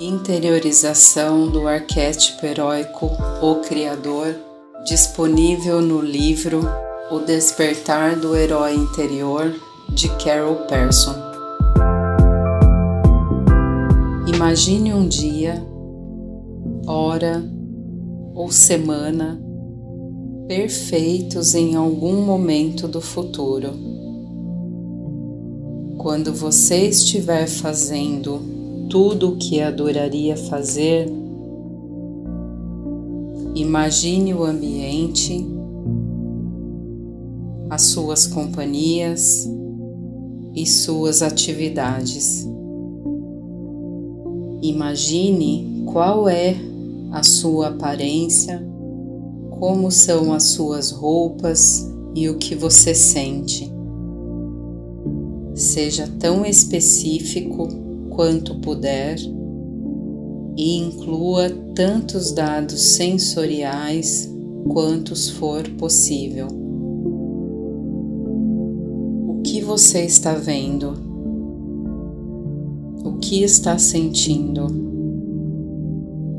Interiorização do arquétipo heróico O Criador, disponível no livro O Despertar do Herói Interior de Carol Persson. Imagine um dia, hora ou semana perfeitos em algum momento do futuro. Quando você estiver fazendo tudo o que adoraria fazer, imagine o ambiente, as suas companhias e suas atividades. Imagine qual é a sua aparência, como são as suas roupas e o que você sente. Seja tão específico quanto puder e inclua tantos dados sensoriais quantos for possível. O que você está vendo? O que está sentindo?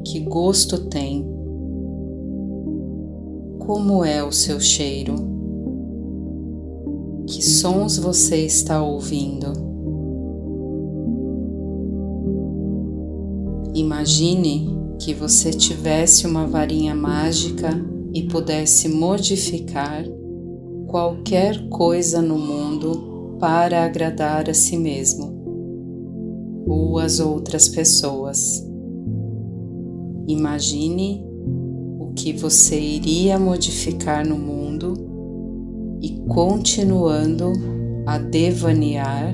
Que gosto tem? Como é o seu cheiro? Que sons você está ouvindo? Imagine que você tivesse uma varinha mágica e pudesse modificar qualquer coisa no mundo para agradar a si mesmo ou as outras pessoas. Imagine o que você iria modificar no mundo e continuando a devanear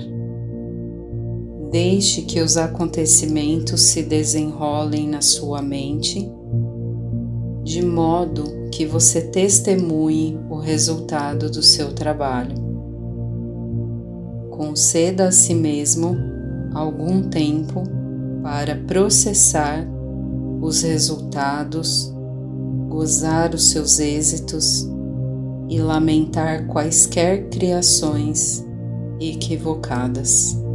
Deixe que os acontecimentos se desenrolem na sua mente, de modo que você testemunhe o resultado do seu trabalho. Conceda a si mesmo algum tempo para processar os resultados, gozar os seus êxitos e lamentar quaisquer criações equivocadas.